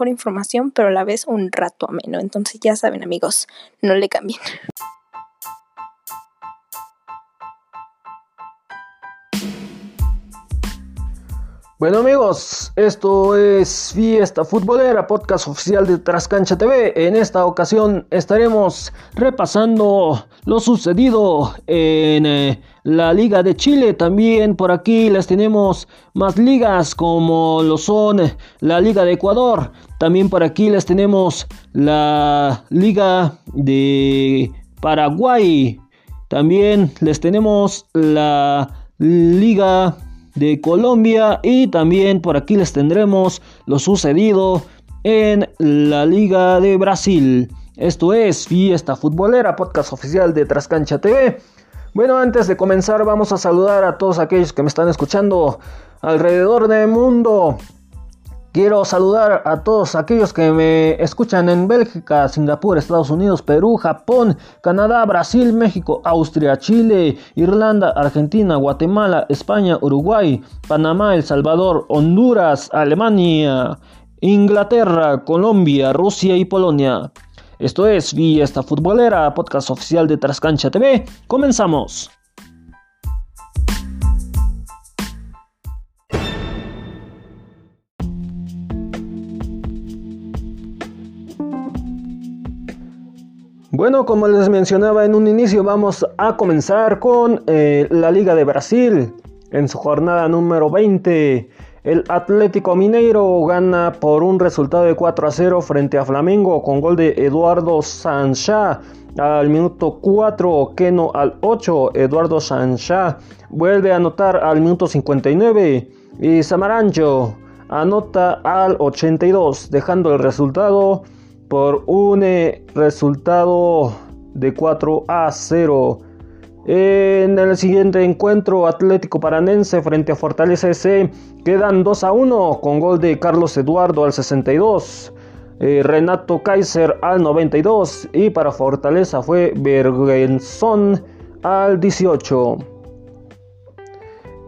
mejor información, pero a la vez un rato ameno. Entonces ya saben amigos, no le cambien. Bueno amigos, esto es Fiesta Futbolera, podcast oficial de Trascancha TV. En esta ocasión estaremos repasando lo sucedido en eh, la Liga de Chile. También por aquí les tenemos más ligas como lo son la Liga de Ecuador. También por aquí les tenemos la Liga de Paraguay. También les tenemos la Liga de Colombia y también por aquí les tendremos lo sucedido en la Liga de Brasil. Esto es Fiesta Futbolera, podcast oficial de Trascancha TV. Bueno, antes de comenzar vamos a saludar a todos aquellos que me están escuchando alrededor del mundo. Quiero saludar a todos aquellos que me escuchan en Bélgica, Singapur, Estados Unidos, Perú, Japón, Canadá, Brasil, México, Austria, Chile, Irlanda, Argentina, Guatemala, España, Uruguay, Panamá, El Salvador, Honduras, Alemania, Inglaterra, Colombia, Rusia y Polonia. Esto es Fiesta Futbolera, podcast oficial de Trascancha TV. Comenzamos. Bueno, como les mencionaba en un inicio, vamos a comenzar con eh, la Liga de Brasil. En su jornada número 20, el Atlético Mineiro gana por un resultado de 4 a 0 frente a Flamengo con gol de Eduardo Sanchá al minuto 4, Keno al 8, Eduardo Sanchá vuelve a anotar al minuto 59 y Samarancho anota al 82, dejando el resultado por un eh, resultado de 4 a 0. En el siguiente encuentro, Atlético Paranense frente a Fortaleza S quedan 2 a 1 con gol de Carlos Eduardo al 62, eh, Renato Kaiser al 92 y para Fortaleza fue Bergenzón al 18.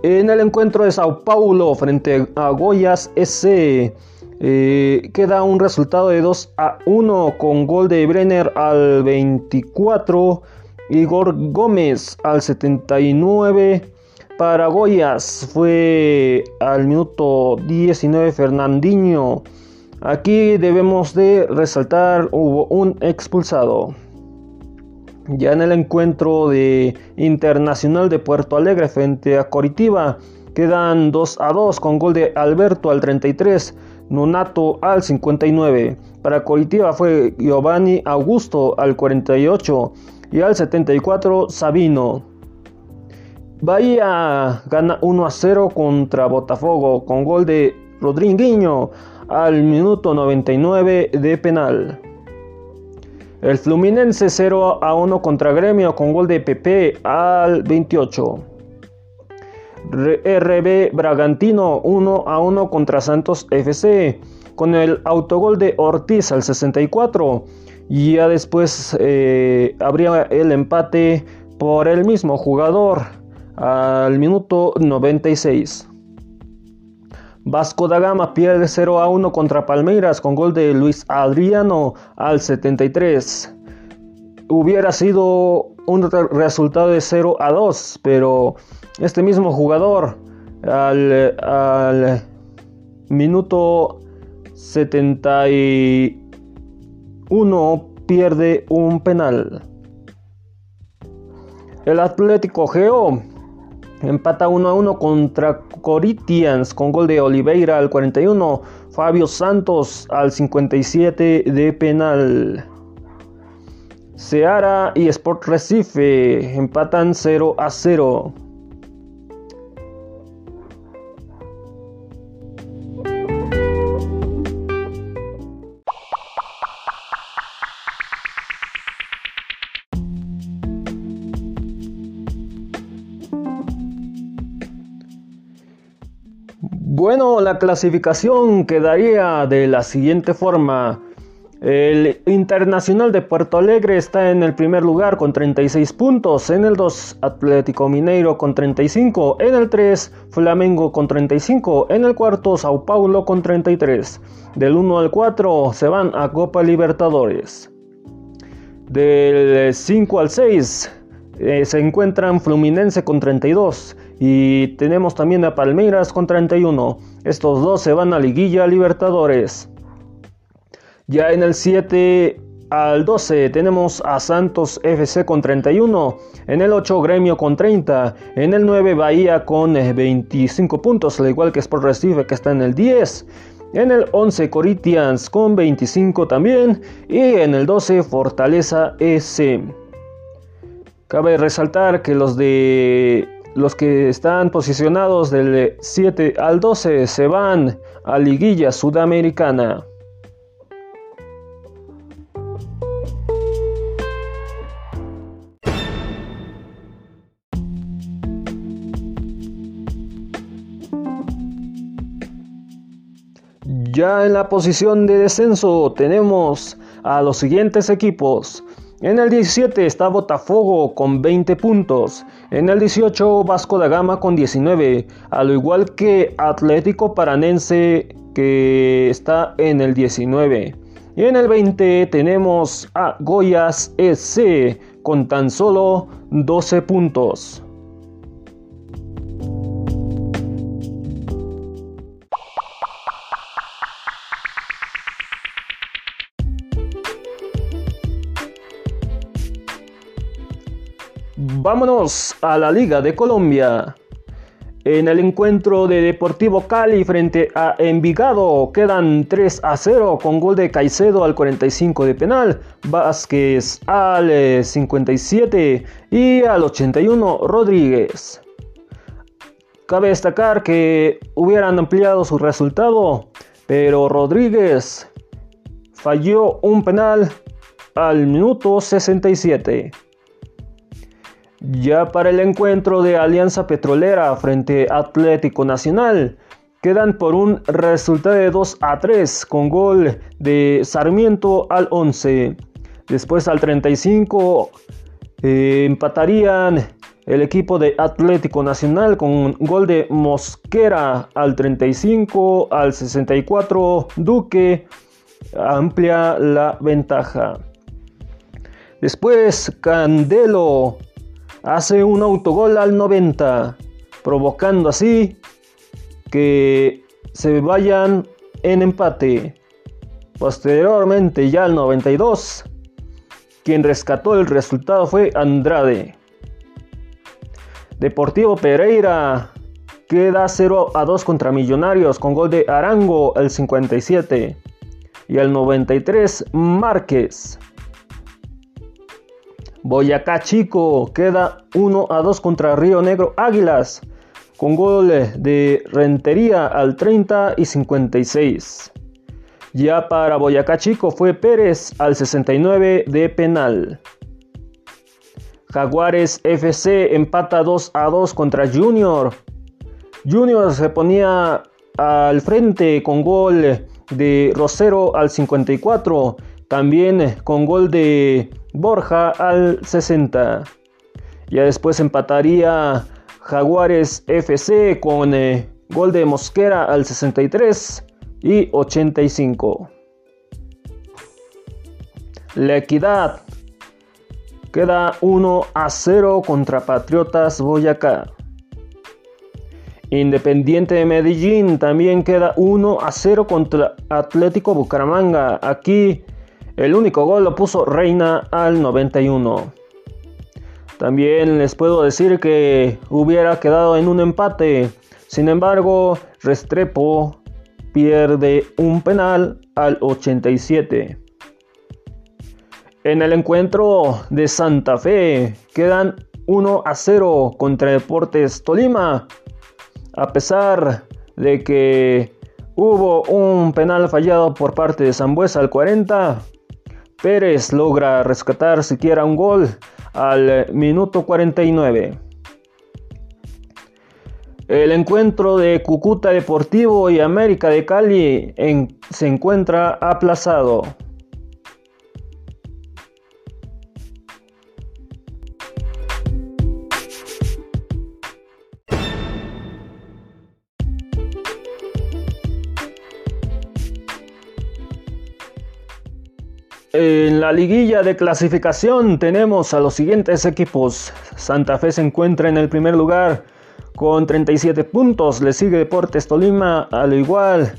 En el encuentro de Sao Paulo frente a Goyas S eh, queda un resultado de 2 a 1 con gol de Brenner al 24, Igor Gómez al 79. Para Goyas fue al minuto 19 Fernandinho. Aquí debemos de resaltar hubo un expulsado. Ya en el encuentro de Internacional de Puerto Alegre frente a Coritiba quedan 2 a 2 con gol de Alberto al 33. Nonato al 59. Para Coritiba fue Giovanni Augusto al 48 y al 74 Sabino. Bahía gana 1 a 0 contra Botafogo con gol de Rodriguinho al minuto 99 de penal. El Fluminense 0 a 1 contra Gremio con gol de Pepe al 28. RB Bragantino 1 a 1 contra Santos FC con el autogol de Ortiz al 64 y ya después eh, habría el empate por el mismo jugador al minuto 96. Vasco da Gama pierde 0 a 1 contra Palmeiras con gol de Luis Adriano al 73. Hubiera sido un resultado de 0 a 2, pero este mismo jugador al, minuto 71 pierde un penal. El Atlético Geo empata 1 a 1 contra Corinthians con gol de Oliveira al 41, Fabio Santos al 57 de penal. Seara y Sport Recife empatan 0 a 0. Bueno, la clasificación quedaría de la siguiente forma. El Internacional de Puerto Alegre está en el primer lugar con 36 puntos, en el 2 Atlético Mineiro con 35, en el 3 Flamengo con 35, en el cuarto Sao Paulo con 33. Del 1 al 4 se van a Copa Libertadores. Del 5 al 6 eh, se encuentran Fluminense con 32 y tenemos también a Palmeiras con 31. Estos dos se van a Liguilla Libertadores. Ya en el 7 al 12 tenemos a Santos FC con 31, en el 8 Gremio con 30, en el 9 Bahía con 25 puntos, al igual que Sport Recife que está en el 10. En el 11 Corinthians con 25 también y en el 12 Fortaleza S. Cabe resaltar que los de los que están posicionados del 7 al 12 se van a liguilla sudamericana. Ya en la posición de descenso tenemos a los siguientes equipos. En el 17 está Botafogo con 20 puntos. En el 18 Vasco da Gama con 19. Al igual que Atlético Paranense que está en el 19. Y en el 20 tenemos a Goyas SC con tan solo 12 puntos. Vámonos a la Liga de Colombia. En el encuentro de Deportivo Cali frente a Envigado quedan 3 a 0 con gol de Caicedo al 45 de penal, Vázquez al 57 y al 81 Rodríguez. Cabe destacar que hubieran ampliado su resultado, pero Rodríguez falló un penal al minuto 67. Ya para el encuentro de Alianza Petrolera frente Atlético Nacional, quedan por un resultado de 2 a 3 con gol de Sarmiento al 11. Después al 35 eh, empatarían el equipo de Atlético Nacional con gol de Mosquera al 35, al 64 Duque amplia la ventaja. Después Candelo hace un autogol al 90, provocando así que se vayan en empate. Posteriormente, ya al 92, quien rescató el resultado fue Andrade. Deportivo Pereira queda 0 a 2 contra Millonarios con gol de Arango al 57 y al 93 Márquez. Boyacá Chico queda 1 a 2 contra Río Negro Águilas con goles de Rentería al 30 y 56. Ya para Boyacá Chico fue Pérez al 69 de penal. Jaguares FC empata 2 a 2 contra Junior. Junior se ponía al frente con gol de Rosero al 54 también con gol de Borja al 60. Ya después empataría Jaguares FC con eh, gol de Mosquera al 63 y 85. La Equidad queda 1 a 0 contra Patriotas Boyacá. Independiente de Medellín también queda 1 a 0 contra Atlético Bucaramanga. Aquí el único gol lo puso Reina al 91. También les puedo decir que hubiera quedado en un empate. Sin embargo, Restrepo pierde un penal al 87. En el encuentro de Santa Fe quedan 1 a 0 contra Deportes Tolima. A pesar de que hubo un penal fallado por parte de Zambuesa al 40, Pérez logra rescatar siquiera un gol al minuto 49. El encuentro de Cúcuta Deportivo y América de Cali se encuentra aplazado. La liguilla de clasificación tenemos a los siguientes equipos. Santa Fe se encuentra en el primer lugar con 37 puntos. Le sigue Deportes Tolima al igual.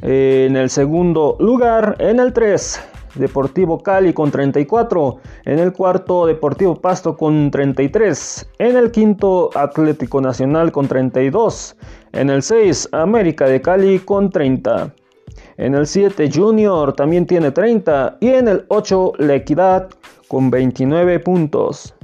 En el segundo lugar, en el 3, Deportivo Cali con 34. En el cuarto, Deportivo Pasto con 33. En el quinto, Atlético Nacional con 32. En el 6, América de Cali con 30. En el 7 Junior también tiene 30 y en el 8 La Equidad con 29 puntos.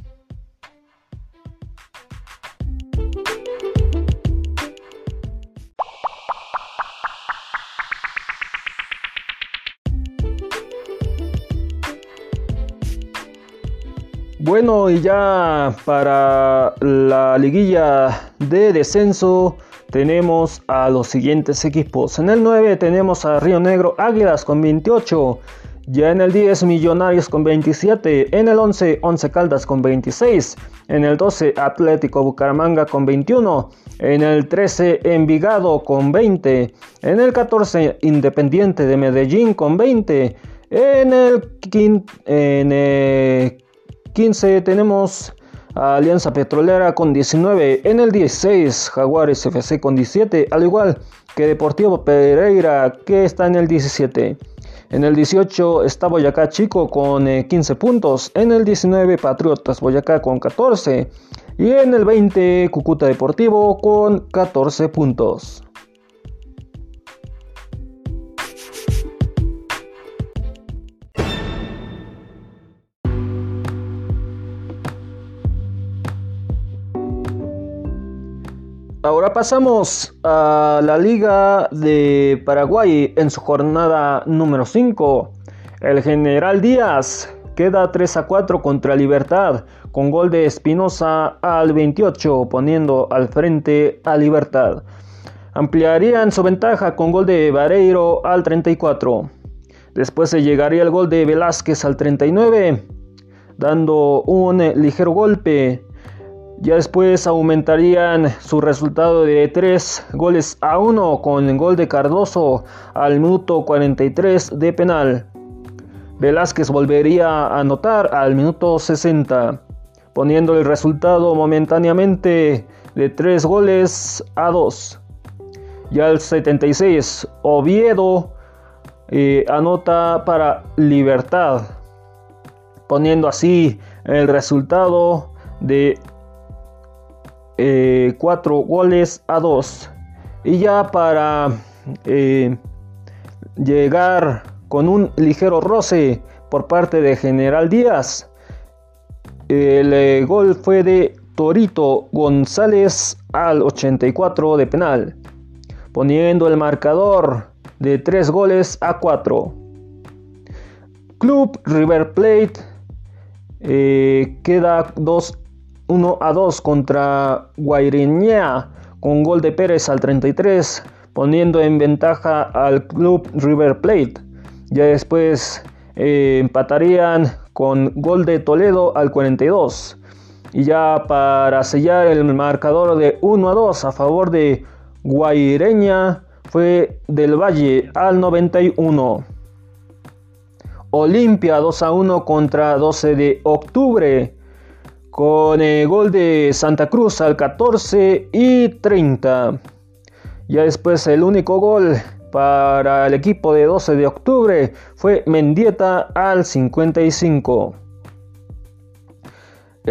Bueno, y ya para la liguilla de descenso tenemos a los siguientes equipos. En el 9 tenemos a Río Negro Águilas con 28. Ya en el 10 Millonarios con 27. En el 11 Once Caldas con 26. En el 12 Atlético Bucaramanga con 21. En el 13 Envigado con 20. En el 14 Independiente de Medellín con 20. En el, en el 15 tenemos Alianza Petrolera con 19. En el 16, Jaguares FC con 17, al igual que Deportivo Pereira que está en el 17. En el 18 está Boyacá Chico con 15 eh, puntos. En el 19 Patriotas Boyacá con 14. Y en el 20 Cucuta Deportivo con 14 puntos. Ahora pasamos a la Liga de Paraguay en su jornada número 5. El General Díaz queda 3 a 4 contra Libertad con gol de Espinosa al 28 poniendo al frente a Libertad. Ampliarían su ventaja con gol de Vareiro al 34. Después se llegaría el gol de Velázquez al 39 dando un ligero golpe ya después aumentarían su resultado de 3 goles a 1 con el gol de Cardoso al minuto 43 de penal. Velázquez volvería a anotar al minuto 60, poniendo el resultado momentáneamente de 3 goles a 2. Ya al 76, Oviedo eh, anota para Libertad, poniendo así el resultado de 4 eh, goles a 2. Y ya para eh, llegar con un ligero roce por parte de General Díaz, el eh, gol fue de Torito González al 84 de penal, poniendo el marcador de 3 goles a 4. Club River Plate queda 2 1 a 2 contra Guaireña con gol de Pérez al 33, poniendo en ventaja al club River Plate. Ya después eh, empatarían con gol de Toledo al 42. Y ya para sellar el marcador de 1 a 2 a favor de Guaireña fue del Valle al 91. Olimpia 2 a 1 contra 12 de octubre con el gol de Santa Cruz al 14 y 30. Ya después el único gol para el equipo de 12 de octubre fue Mendieta al 55.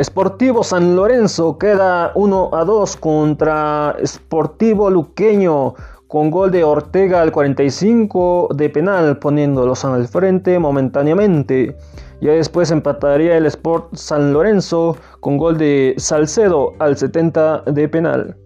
Sportivo San Lorenzo queda 1 a 2 contra Sportivo Luqueño con gol de Ortega al 45 de penal poniéndolos al frente momentáneamente. Ya después empataría el Sport San Lorenzo con gol de Salcedo al 70 de penal.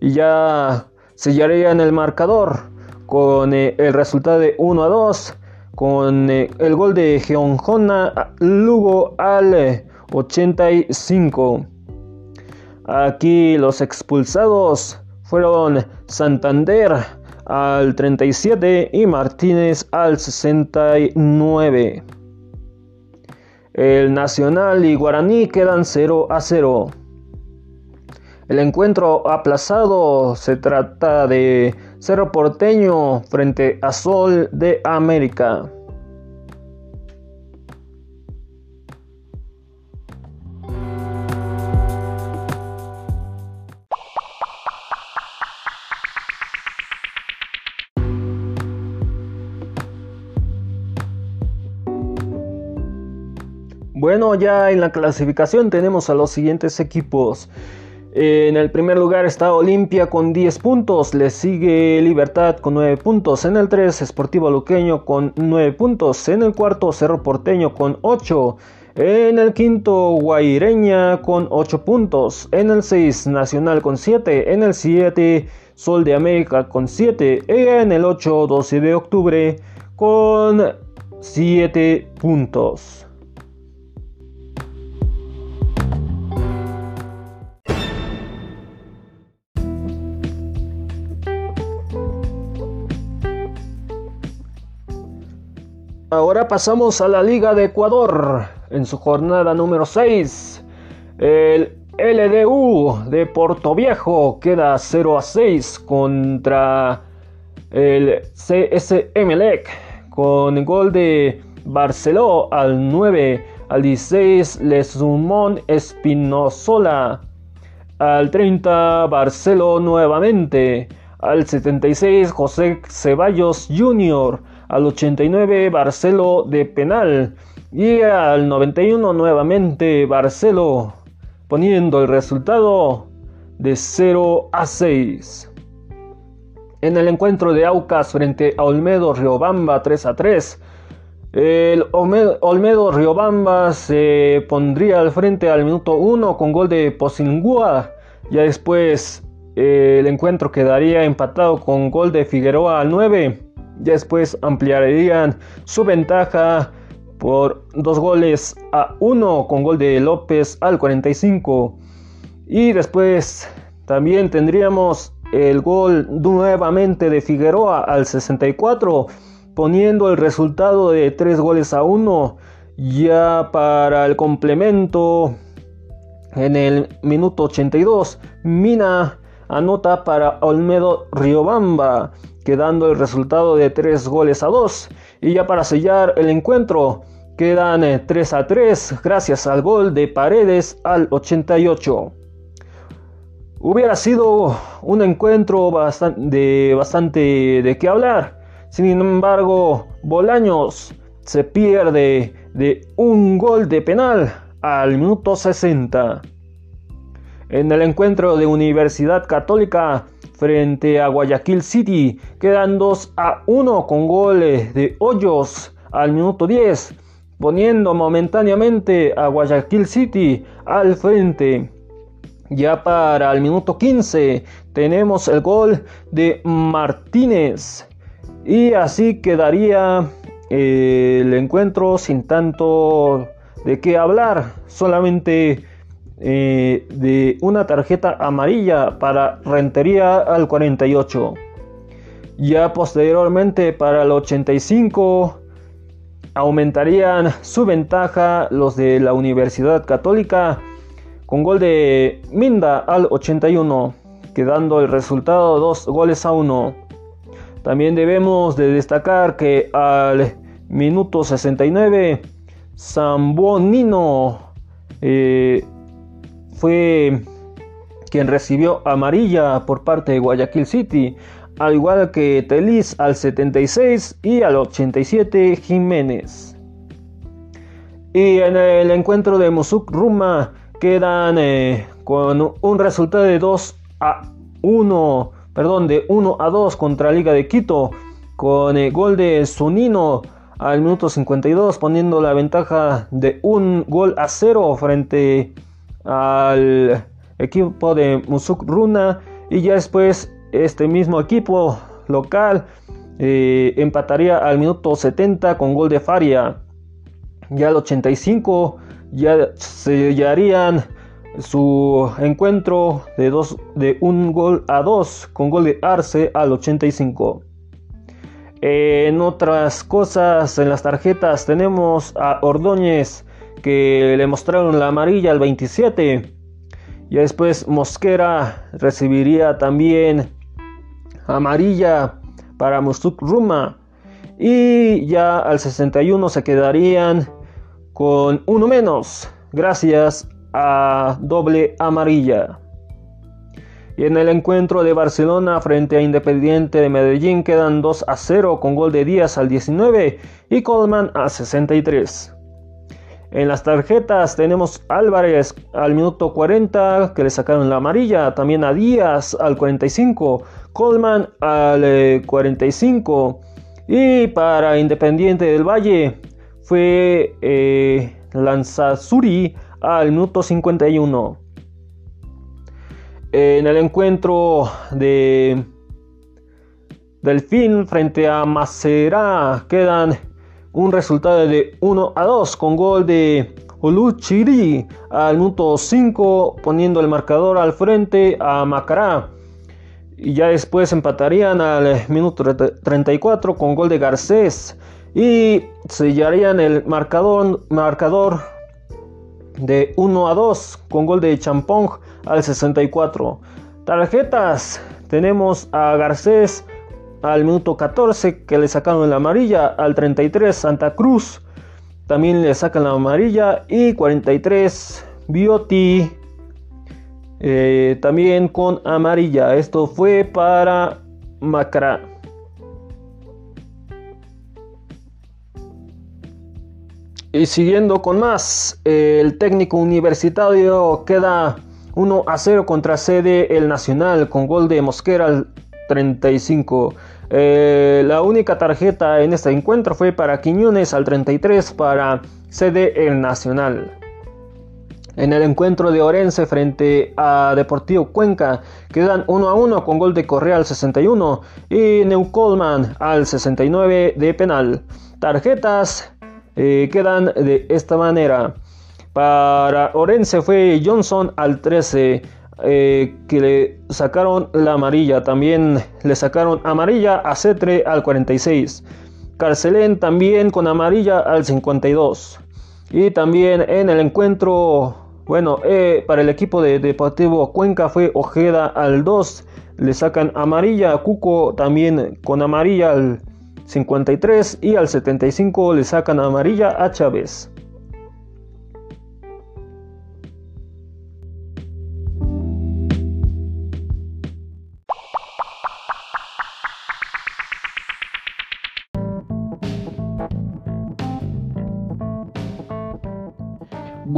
Y ya sellarían el marcador con eh, el resultado de 1 a 2 con eh, el gol de Geonjona Lugo al 85. Aquí los expulsados fueron Santander al 37 y Martínez al 69. El Nacional y Guaraní quedan 0 a 0. El encuentro aplazado se trata de Cerro Porteño frente a Sol de América. Bueno, ya en la clasificación tenemos a los siguientes equipos. En el primer lugar está Olimpia con 10 puntos, le sigue Libertad con 9 puntos, en el 3 Esportivo Luqueño con 9 puntos, en el cuarto Cerro Porteño con 8, en el quinto Guaireña con 8 puntos, en el 6 Nacional con 7, en el 7 Sol de América con 7, en el 8 12 de octubre con 7 puntos. Pasamos a la Liga de Ecuador en su jornada número 6. El LDU de Porto Viejo queda 0 a 6 contra el CSMLEC con gol de Barceló al 9 al 16 Lesumón Espinozola al 30 Barceló nuevamente al 76 José Ceballos Jr al 89 Barcelo de penal y al 91 nuevamente Barcelo poniendo el resultado de 0 a 6. En el encuentro de Aucas frente a Olmedo Riobamba 3 a 3, el Olmedo Riobamba se pondría al frente al minuto 1 con gol de Posingúa. Ya después el encuentro quedaría empatado con gol de Figueroa al 9 Después ampliarían su ventaja por dos goles a uno con gol de López al 45. Y después también tendríamos el gol nuevamente de Figueroa al 64, poniendo el resultado de tres goles a uno. Ya para el complemento, en el minuto 82, Mina anota para Olmedo Riobamba quedando el resultado de 3 goles a 2. Y ya para sellar el encuentro, quedan 3 eh, a 3 gracias al gol de Paredes al 88. Hubiera sido un encuentro bastante de, bastante de qué hablar. Sin embargo, Bolaños se pierde de un gol de penal al minuto 60. En el encuentro de Universidad Católica frente a Guayaquil City. Quedan 2 a 1 con goles de Hoyos al minuto 10, poniendo momentáneamente a Guayaquil City al frente. Ya para el minuto 15 tenemos el gol de Martínez. Y así quedaría el encuentro sin tanto de qué hablar. Solamente eh, de una tarjeta amarilla para Rentería al 48. Ya posteriormente para el 85 aumentarían su ventaja los de la Universidad Católica con gol de Minda al 81, quedando el resultado 2 goles a 1. También debemos de destacar que al minuto 69 Zambonino fue quien recibió amarilla por parte de Guayaquil City, al igual que Telis al 76 y al 87 Jiménez. Y en el encuentro de Musuk Ruma quedan eh, con un resultado de 2 a 1, perdón, de 1 a 2 contra Liga de Quito, con el gol de Sunino al minuto 52, poniendo la ventaja de un gol a 0 frente a al equipo de Musuk Runa y ya después este mismo equipo local eh, empataría al minuto 70 con gol de Faria. Ya al 85 ya sellarían su encuentro de, dos, de un gol a dos con gol de Arce al 85. En otras cosas, en las tarjetas tenemos a Ordóñez que le mostraron la amarilla al 27. Y después Mosquera recibiría también amarilla para Musuk Ruma. Y ya al 61 se quedarían con uno menos. Gracias a doble amarilla. Y en el encuentro de Barcelona frente a Independiente de Medellín quedan 2 a 0 con gol de Díaz al 19 y Coleman a 63. En las tarjetas tenemos Álvarez al minuto 40 que le sacaron la amarilla, también a Díaz al 45, Coleman al 45 y para Independiente del Valle fue eh, Lanzazuri al minuto 51. En el encuentro de Delfín frente a Macerá quedan un resultado de 1 a 2 con gol de Oluchiri al minuto 5 poniendo el marcador al frente a Macará. Y ya después empatarían al minuto 34 con gol de Garcés y sellarían el marcador, marcador de 1 a 2 con gol de Champong al 64. Tarjetas, tenemos a Garcés al minuto 14 que le sacaron la amarilla, al 33 Santa Cruz también le sacan la amarilla y 43 Bioti eh, también con amarilla. Esto fue para Macra. Y siguiendo con más, el técnico universitario queda 1 a 0 contra sede el Nacional con gol de Mosquera al 35. Eh, la única tarjeta en este encuentro fue para Quiñones al 33 para sede el Nacional. En el encuentro de Orense frente a Deportivo Cuenca quedan 1 a 1 con gol de Correa al 61 y Neucolman al 69 de penal. Tarjetas eh, quedan de esta manera. Para Orense fue Johnson al 13. Eh, que le sacaron la amarilla. También le sacaron amarilla a Cetre al 46. Carcelén también con amarilla al 52. Y también en el encuentro, bueno, eh, para el equipo de Deportivo Cuenca fue Ojeda al 2. Le sacan amarilla a Cuco también con amarilla al 53 y al 75 le sacan amarilla a Chávez.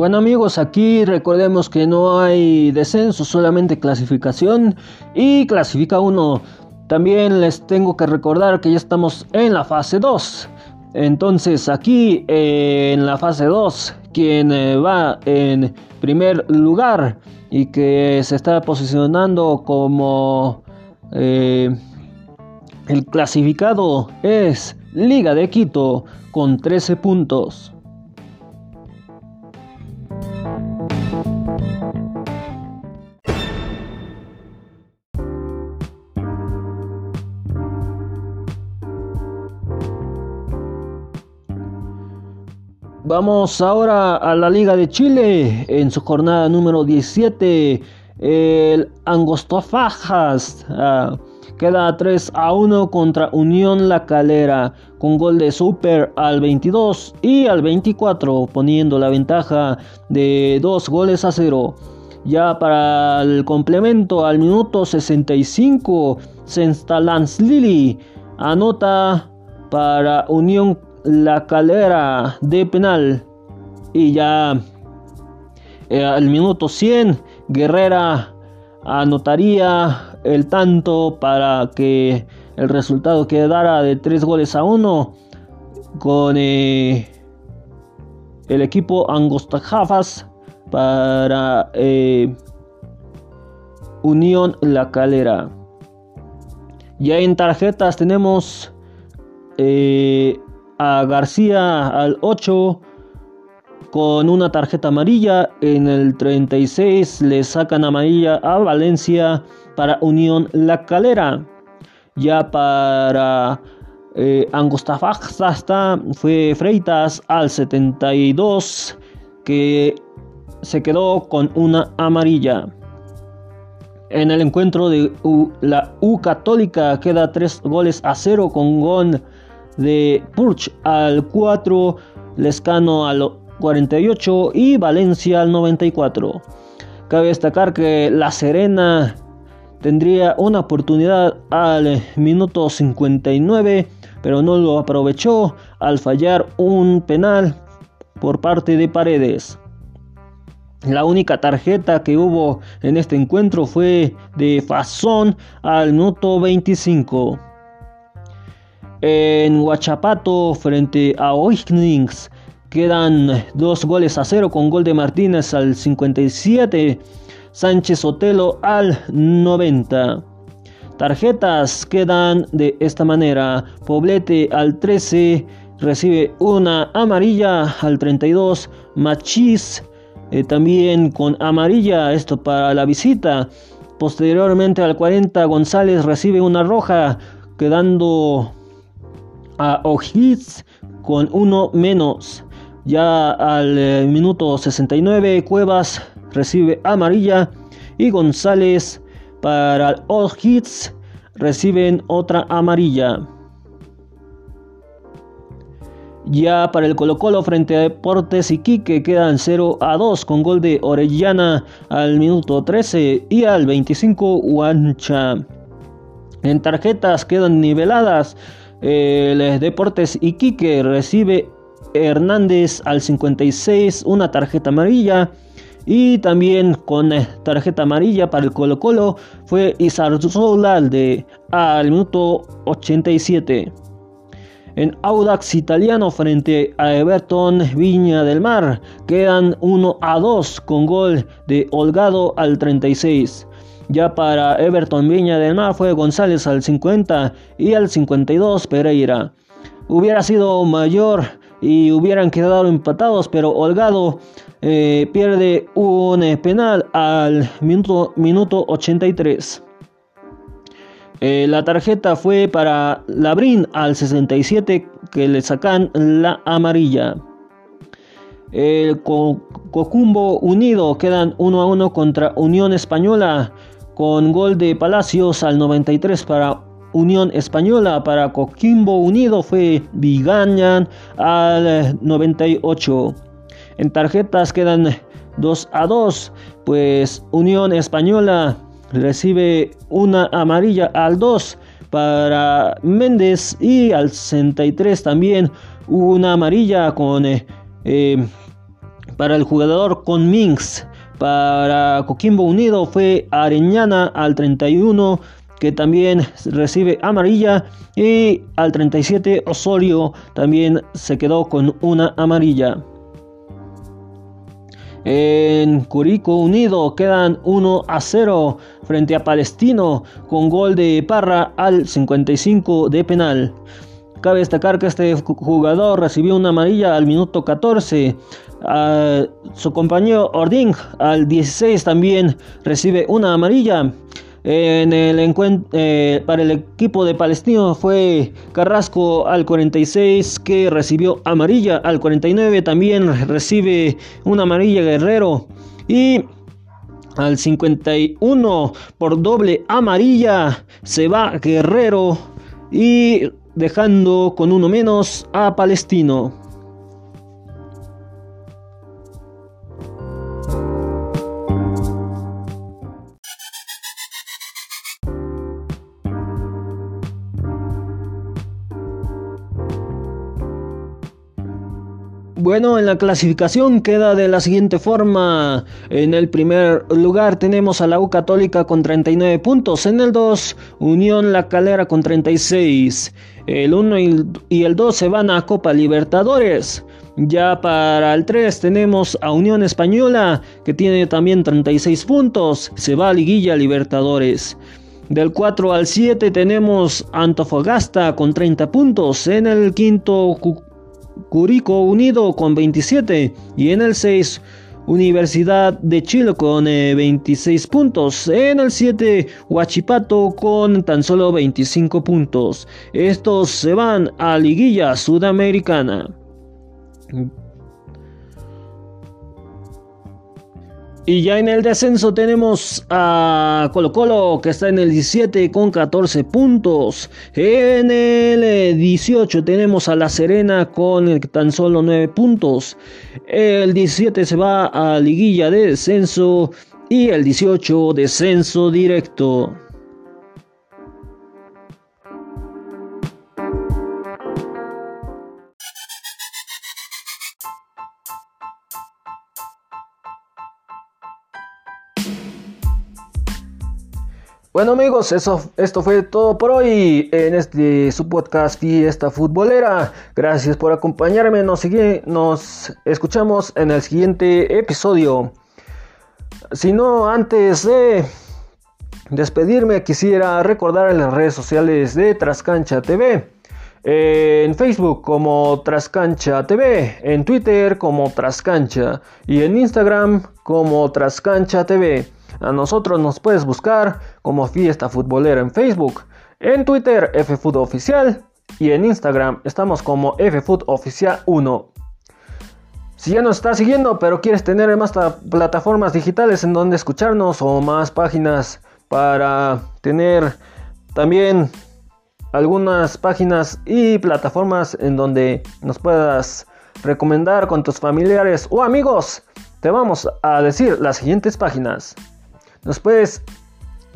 Bueno amigos, aquí recordemos que no hay descenso, solamente clasificación y clasifica uno. También les tengo que recordar que ya estamos en la fase 2. Entonces aquí eh, en la fase 2, quien eh, va en primer lugar y que se está posicionando como eh, el clasificado es Liga de Quito con 13 puntos. Vamos ahora a la Liga de Chile en su jornada número 17. El Angostofajas ah, queda 3 a 1 contra Unión La Calera con gol de Super al 22 y al 24 poniendo la ventaja de 2 goles a 0. Ya para el complemento al minuto 65 Senstalans Lili anota para Unión la calera de penal y ya eh, al minuto 100 Guerrera anotaría el tanto para que el resultado quedara de 3 goles a 1 con eh, el equipo Angostajafas para eh, Unión La Calera. Ya en tarjetas tenemos a García al 8, con una tarjeta amarilla. En el 36 le sacan amarilla a Valencia para Unión La Calera. Ya para eh, Angostafasta fue Freitas al 72 que se quedó con una amarilla. En el encuentro de la U Católica queda 3 goles a 0 con gol de Purch al 4, Lescano al 48 y Valencia al 94. Cabe destacar que La Serena tendría una oportunidad al minuto 59, pero no lo aprovechó al fallar un penal por parte de Paredes. La única tarjeta que hubo en este encuentro fue de Fazón al minuto 25. En Huachapato frente a Oignings quedan dos goles a cero con gol de Martínez al 57, Sánchez Otelo al 90. Tarjetas quedan de esta manera. Poblete al 13 recibe una amarilla al 32. Machis eh, también con amarilla, esto para la visita. Posteriormente al 40 González recibe una roja, quedando a O'Higgins con uno menos. Ya al eh, minuto 69 Cuevas recibe amarilla y González para O'Higgins reciben otra amarilla. Ya para el Colo Colo frente a Deportes Iquique quedan 0 a 2 con gol de Orellana al minuto 13 y al 25 Huancha. En tarjetas quedan niveladas. El Deportes Iquique recibe Hernández al 56 una tarjeta amarilla. Y también con tarjeta amarilla para el Colo Colo fue Solalde al minuto 87. En Audax Italiano frente a Everton Viña del Mar quedan 1 a 2 con gol de Holgado al 36. Ya para Everton Viña del Mar fue González al 50 y al 52 Pereira. Hubiera sido mayor y hubieran quedado empatados, pero Holgado eh, pierde un penal al minuto, minuto 83. Eh, la tarjeta fue para Labrín al 67 que le sacan la amarilla. El Cocumbo Unido quedan 1 a 1 contra Unión Española con gol de Palacios al 93 para Unión Española. Para Coquimbo Unido fue Vigañan al 98. En tarjetas quedan 2 a 2, pues Unión Española recibe una amarilla al 2 para Méndez y al 63 también una amarilla con eh, eh, para el jugador con Minx. Para Coquimbo Unido fue Areñana al 31 que también recibe amarilla y al 37 Osorio también se quedó con una amarilla. En Curico Unido quedan 1 a 0 frente a Palestino con gol de Parra al 55 de penal. Cabe destacar que este jugador recibió una amarilla al minuto 14. su compañero Ording al 16 también recibe una amarilla. En el eh, para el equipo de Palestino fue Carrasco al 46 que recibió amarilla, al 49 también recibe una amarilla Guerrero y al 51 por doble amarilla se va Guerrero y dejando con uno menos a Palestino. Bueno, en la clasificación queda de la siguiente forma. En el primer lugar tenemos a la U Católica con 39 puntos. En el 2, Unión La Calera con 36. El 1 y el 2 se van a Copa Libertadores. Ya para el 3 tenemos a Unión Española que tiene también 36 puntos. Se va a Liguilla Libertadores. Del 4 al 7 tenemos Antofagasta con 30 puntos. En el quinto Curico Unido con 27 y en el 6 Universidad de Chile con 26 eh, puntos. En el 7, Huachipato con tan solo 25 puntos. Estos se van a Liguilla Sudamericana. Y ya en el descenso tenemos a Colo Colo que está en el 17 con 14 puntos. En el 18 eh, tenemos a La Serena con tan solo 9 puntos. El 17 se va a liguilla de descenso y el 18 descenso directo. Bueno amigos, eso, esto fue todo por hoy en este su podcast Fiesta Futbolera. Gracias por acompañarme, nos, nos escuchamos en el siguiente episodio. Si no, antes de despedirme quisiera recordar en las redes sociales de Trascancha TV. En Facebook como Trascancha TV, en Twitter como Trascancha y en Instagram como Trascancha TV. A nosotros nos puedes buscar como Fiesta Futbolera en Facebook, en Twitter FFoodOficial y en Instagram estamos como FFoodOficial1. Si ya nos estás siguiendo pero quieres tener más plataformas digitales en donde escucharnos o más páginas para tener también algunas páginas y plataformas en donde nos puedas recomendar con tus familiares o amigos, te vamos a decir las siguientes páginas. Nos puedes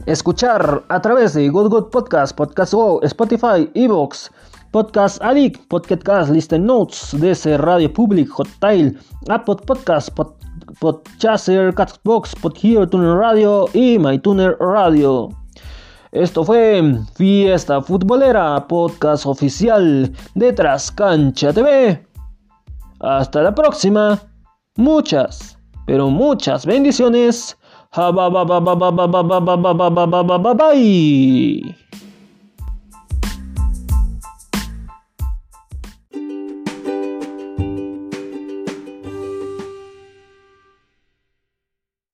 escuchar a través de Good Good Podcast, Podcast Go, Spotify, Evox, Podcast Addict, Podcast Listen Notes, DC Radio Public, Hottail, Apple Podcast, Pod, Podchaser, Catbox, Podhear, Tuner Radio y MyTuner Radio. Esto fue Fiesta Futbolera, podcast oficial de Trascancha TV. Hasta la próxima. Muchas, pero muchas bendiciones. Bye.